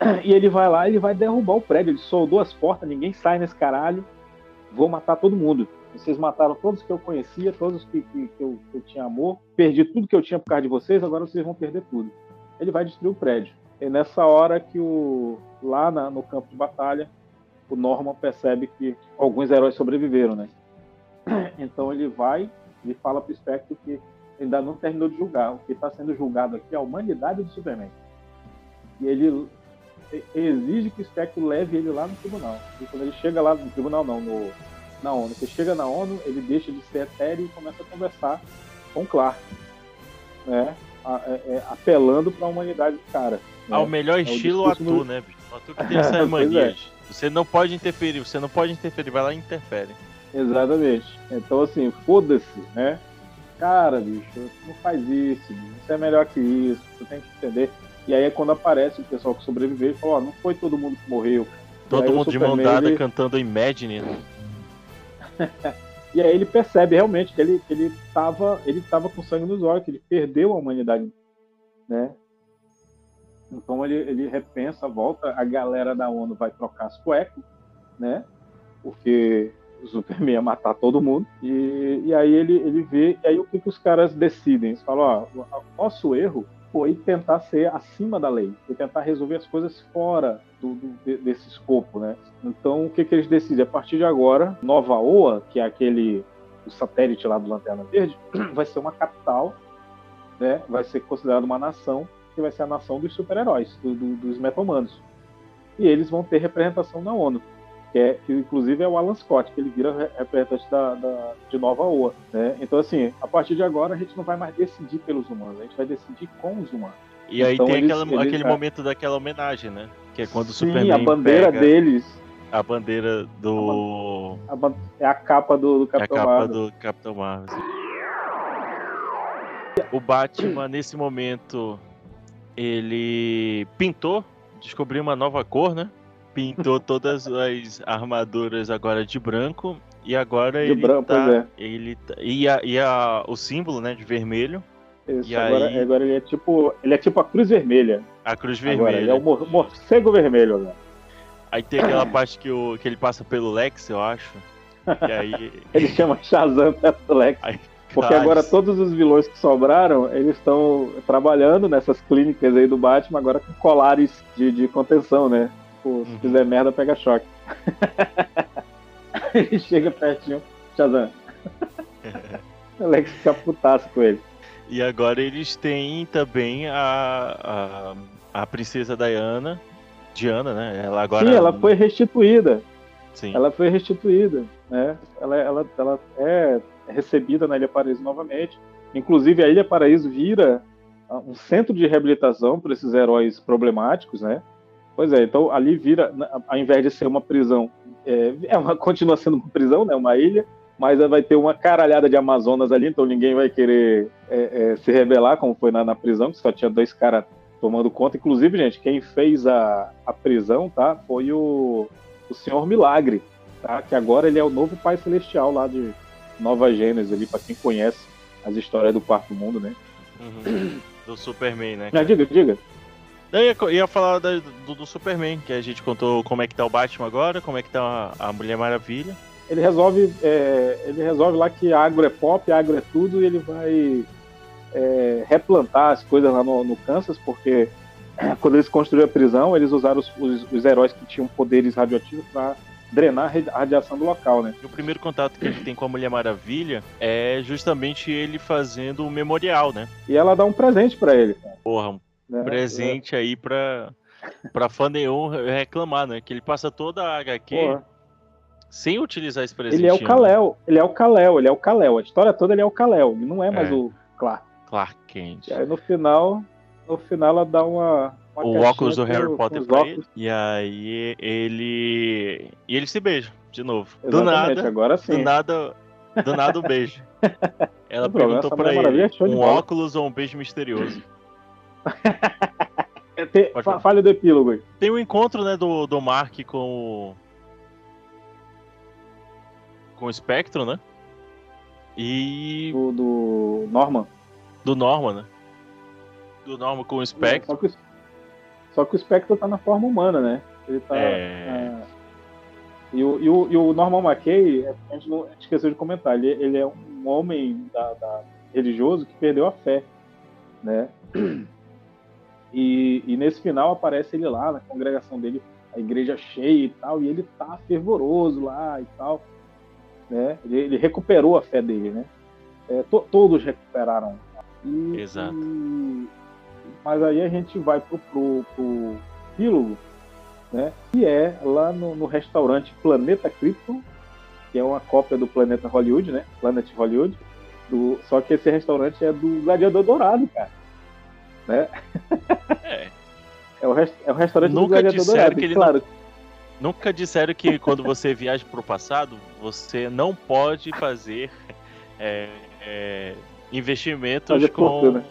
E ele vai lá, ele vai derrubar o prédio, ele soldou as portas, ninguém sai nesse caralho, vou matar todo mundo. Vocês mataram todos que eu conhecia, todos que, que, que eu, que eu tinha amor, perdi tudo que eu tinha por causa de vocês, agora vocês vão perder tudo. Ele vai destruir o prédio. É nessa hora que o lá na- no campo de batalha, o Norman percebe que alguns heróis sobreviveram, né? Então ele vai e fala pro Spectre que ainda não terminou de julgar. O que está sendo julgado aqui é a humanidade do Superman. E ele exige que o Spectre leve ele lá no tribunal. E quando ele chega lá no tribunal, não, no, na ONU. Ele chega na ONU, ele deixa de ser etéreo e começa a conversar com o Clark. Né? A- é- é, apelando para a humanidade do cara. Ao melhor o estilo ator, do- né, bicho? O ator que tem essas Pois é. Você não pode interferir, você não pode interferir, vai lá e interfere. Exatamente. Então, assim, foda-se, né? Cara, bicho, não faz isso, bicho. Isso é melhor que isso, você tem que entender. E aí é quando aparece o pessoal que sobreviveu e fala, ó, não foi todo mundo que morreu. Todo o mundo de mão dada ele- cantando Imagine. né? E aí ele percebe realmente que ele, ele, tava, ele tava com sangue nos olhos, que ele perdeu a humanidade, né? Então ele, ele repensa, volta, a galera da ONU vai trocar as cuecas, né? Porque o Superman ia matar todo mundo. E, e aí ele, ele vê, e aí o que, que os caras decidem? Eles falam, ó, o nosso erro foi tentar ser acima da lei, foi tentar resolver as coisas fora do, do- de- desse escopo, né? Então, o que, que eles decidem? A partir de agora, Nova Oa, que é aquele o satélite lá do Lanterna Verde, vai ser uma capital, né? Vai ser considerada uma nação, que vai ser a nação dos super-heróis, do- do- dos meta-humanos. E eles vão ter representação na ONU, que, é, que inclusive é o Alan Scott, que ele vira re- representante da, da- de Nova Oa, né? Então, assim, a partir de agora, a gente não vai mais decidir pelos humanos, a gente vai decidir com os humanos. E aí Então tem eles- aquela- eles- aquele é. momento daquela homenagem, né? Que é quando o Sim, Superman a bandeira deles a bandeira do. a ban- é a capa do, do É a Capitão capa Marvel. do Capitão Marvel. O Batman, nesse momento, ele pintou, descobriu uma nova cor, né? Pintou todas as armaduras agora de branco. E agora De ele branco, tá. é. Ele tá- e a, e a- o símbolo, né, de vermelho. Isso, E agora, aí- agora ele é tipo. Ele é tipo a cruz vermelha. A cruz Agora, vermelha. ele é o mor- morcego vermelho agora. Aí tem aquela parte que, o, que ele passa pelo Lex, eu acho. E aí. Ele chama Shazam perto Lex. Ai, Porque agora todos os vilões que sobraram, eles estão trabalhando nessas clínicas aí do Batman, agora com colares de, de contenção, né? Pô, se Uhum. fizer merda, pega choque. ele chega pertinho, Shazam. o Lex fica putaço com ele. E agora eles têm também a, a, a princesa Diana. Diana, né? Ela agora. Sim, ela foi restituída. Sim. ela foi restituída, né? Ela, ela, ela é recebida na Ilha Paraíso novamente. Inclusive, a Ilha Paraíso vira ah, um centro de reabilitação para esses heróis problemáticos, né? Pois é, então ali vira, ao invés de ser uma prisão, é, é uma, continua sendo uma prisão, né? Uma ilha, mas vai ter uma caralhada de Amazonas ali, então ninguém vai querer é, é, se rebelar, como foi na, na prisão, que só tinha dois caras tomando conta. Inclusive, gente, quem fez a, a prisão, tá? Foi o, o Senhor Milagre, tá? Que agora ele é o novo Pai Celestial lá de Nova Gênesis ali, para quem conhece as histórias do Quarto Mundo, né? Uhum. do Superman, né? Não, diga, diga. Eu ia, ia falar da- do, do Superman, que a gente contou como é que tá o Batman agora, como é que tá a, a Mulher Maravilha. Ele resolve, é, ele resolve lá que agro é pop, agro é tudo, e ele vai é, replantar as coisas lá no, no Kansas, porque quando eles construíram a prisão, eles usaram os, os- os heróis que tinham poderes radioativos para drenar a radi- a radiação do local, né? O primeiro contato que ele tem com a Mulher Maravilha é justamente ele fazendo o memorial, né? E ela dá um presente para ele. cara, Porra, um né? presente aí pra, pra fã nenhum reclamar, né? Que ele passa toda a HQ Porra. sem utilizar esse presente. Ele é o Kal-El, ele é o Kal-El, ele é o Kal-El. A história toda ele é o Kal-El, não é mais É. o Clark. Clark Kent. E aí no final, no final ela dá uma o óculos do Harry Potter pra óculos. ele. E aí ele. E eles se beijam, de novo. Do Exatamente, nada. agora Do sim. nada. Do nada um beijo. Ela Não perguntou pra ele: é um óculos ou um beijo misterioso? É, tem- Pode fa- falar. Fale do epílogo aí. Tem o encontro, né, do, do Mark com o. Com o Spectro, né? E. Do, do Norman. Do Norman, né? Do Norman com o Spectro. Só que, o- só que o Spectre tá na forma humana, né? Ele tá. É. ah, e, o, e, o, e o Norman McKay, a gente, não, esqueceu de comentar, ele, ele é um homem da, da- religioso que perdeu a fé, né? E, e nesse final aparece ele lá na congregação dele, a igreja cheia e tal, e ele tá fervoroso lá e tal, né? Ele, ele recuperou a fé dele, né? É, to- todos recuperaram. E- Exato. e- mas aí a gente vai pro, pro, pro epílogo, né? Que é lá no, no restaurante Planeta Krypton, que é uma cópia do Planeta Hollywood, né? Planet Hollywood. Do, só que esse restaurante é do Gladiador Dourado, cara. Né? É. É o, res- é o restaurante do Nunca Gladiador disseram Dourado. que ele claro, Nunca disseram que quando você viaja pro passado, você não pode fazer é, é, investimentos Fazer com fortuna.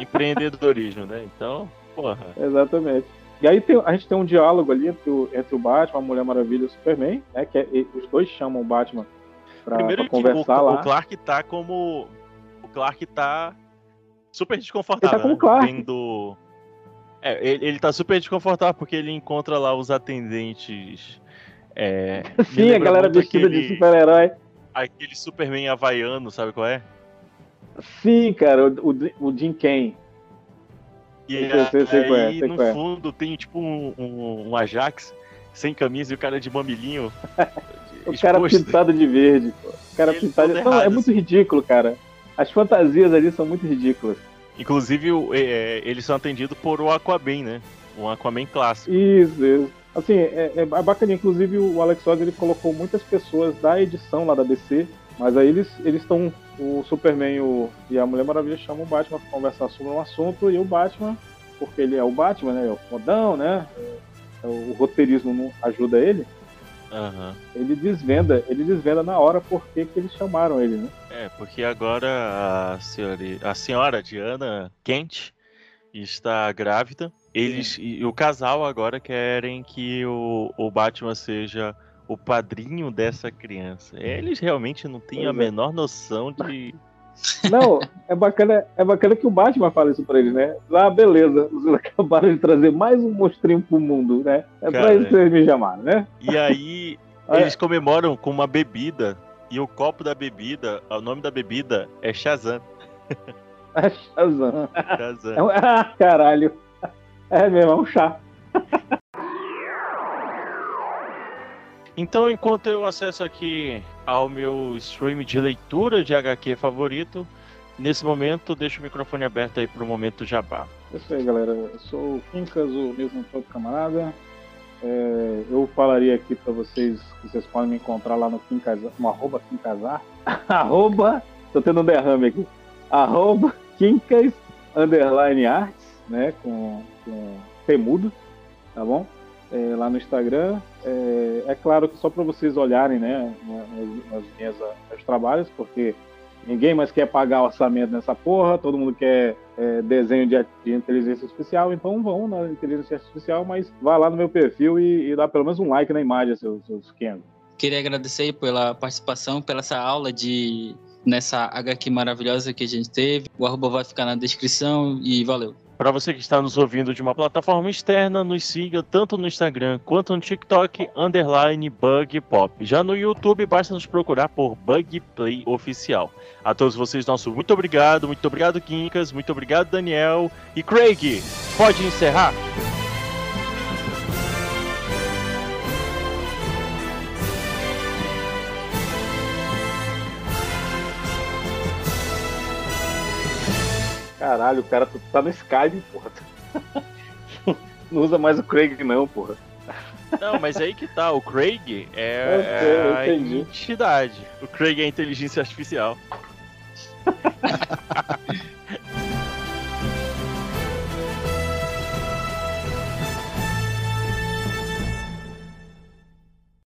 Empreendedorismo, né? Então, porra. Exatamente. E aí tem- a gente tem um diálogo ali entre o, entre o Batman, a Mulher Maravilha e o Superman, né? Que é- os dois chamam o Batman pra, Primeiro pra que o, conversar lá. o Clark tá como. O Clark tá super desconfortável. Ele tá como né? Clark. Vendo- É, ele, ele tá super desconfortável porque ele encontra lá os atendentes. é, Sim, a galera vestida aquele- de super-herói. Aquele Superman havaiano, sabe qual é? Sim, cara, o, o, Jim Kane. E é, aí sei no é. fundo tem tipo um, um, um Ajax sem camisa e o cara de mamilinho. O cara pintado de verde, pô. O cara pintado todo Não, é muito ridículo, cara. As fantasias ali são muito ridículas. Inclusive, é, é, eles são atendidos por o Aquaman, né? Um Aquaman clássico. Isso, isso. Assim, é, é bacana. Inclusive, o Alex Ross ele colocou muitas pessoas da edição lá da DC, mas aí eles eles estão. O Superman e, o, e a Mulher Maravilha chamam o Batman para conversar sobre um assunto e o Batman, porque ele é o Batman, né? É o fodão, né? é, o roteirismo não ajuda ele. Aham. Ele desvenda, ele desvenda na hora por que que eles chamaram ele, né? É, porque agora a senhora, a senhora Diana Kent está grávida. Eles e o casal agora querem que o, o Batman seja o padrinho dessa criança. Eles realmente não têm a é. menor noção de. Não, é bacana, é bacana que o Batman fala isso pra eles, né? Ah, beleza, vocês acabaram de trazer mais um monstrinho pro mundo, né? É pra Cara, isso que vocês me chamaram, né? E aí eles comemoram com uma bebida. E o copo da bebida, o nome da bebida é Shazam. É Shazam. É Shazam. um- Ah, caralho. É mesmo, é um chá. Então, enquanto eu acesso aqui ao meu stream de leitura de HQ favorito, nesse momento deixo o microfone aberto aí pro momento jabá. É isso aí, galera. Eu sou o Quincas, o mesmo todo camarada. É, eu falaria aqui pra vocês que vocês podem me encontrar lá no Quincasar, no arroba Quincasar. arroba, tô tendo um derrame aqui. Arroba Quincas underline arts, né? Com, com temudo, tá bom? É, lá no Instagram. É, é claro que só para vocês olharem, né? Nas, nas minhas, meus trabalhos, porque ninguém mais quer pagar orçamento nessa porra, todo mundo quer é, desenho de, de inteligência artificial, então vão na inteligência artificial, mas vá lá no meu perfil e, e dá pelo menos um like na imagem, seus, seus Kenzo. Queria agradecer pela participação, pela essa aula de nessa HQ maravilhosa que a gente teve. O arroba vai ficar na descrição e valeu. Para você que está nos ouvindo de uma plataforma externa, nos siga tanto no Instagram quanto no TikTok, underline Bug Pop. Já no YouTube, basta nos procurar por Bug Play Oficial. A todos vocês, nosso muito obrigado, muito obrigado, Quincas, muito obrigado, Daniel. E Craig, pode encerrar? Caralho, o cara tá no Skype, porra. Não usa mais o Craig, não, porra. Não, mas aí que tá, o Craig é, sei, é a entidade. O Craig é a inteligência artificial.